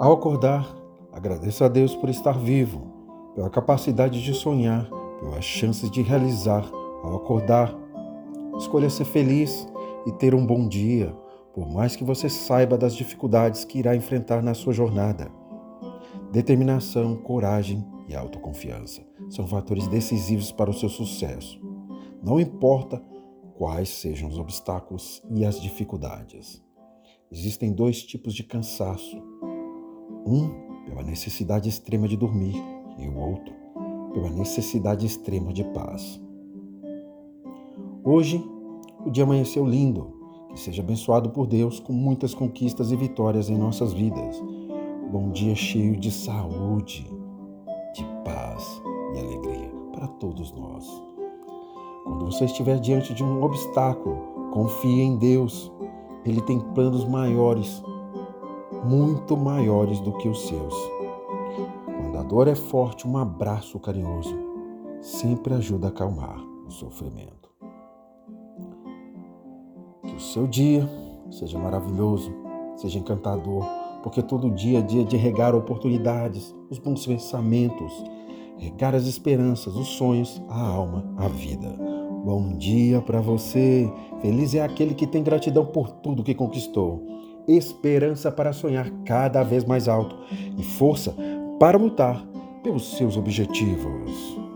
Ao acordar, agradeça a Deus por estar vivo, pela capacidade de sonhar, pelas chances de realizar. Ao acordar, escolha ser feliz e ter um bom dia, por mais que você saiba das dificuldades que irá enfrentar na sua jornada. Determinação, coragem e autoconfiança são fatores decisivos para o seu sucesso. Não importa quais sejam os obstáculos e as dificuldades. Existem dois tipos de cansaço um pela necessidade extrema de dormir e o outro pela necessidade extrema de paz. Hoje, o dia amanheceu lindo. Que seja abençoado por Deus com muitas conquistas e vitórias em nossas vidas. Bom dia cheio de saúde, de paz e alegria para todos nós. Quando você estiver diante de um obstáculo, confie em Deus. Ele tem planos maiores muito maiores do que os seus. Quando a dor é forte, um abraço carinhoso sempre ajuda a acalmar o sofrimento. Que o seu dia seja maravilhoso, seja encantador, porque todo dia é dia de regar oportunidades, os bons pensamentos, regar as esperanças, os sonhos, a alma, a vida. Bom dia para você. Feliz é aquele que tem gratidão por tudo que conquistou esperança para sonhar cada vez mais alto e força para lutar pelos seus objetivos.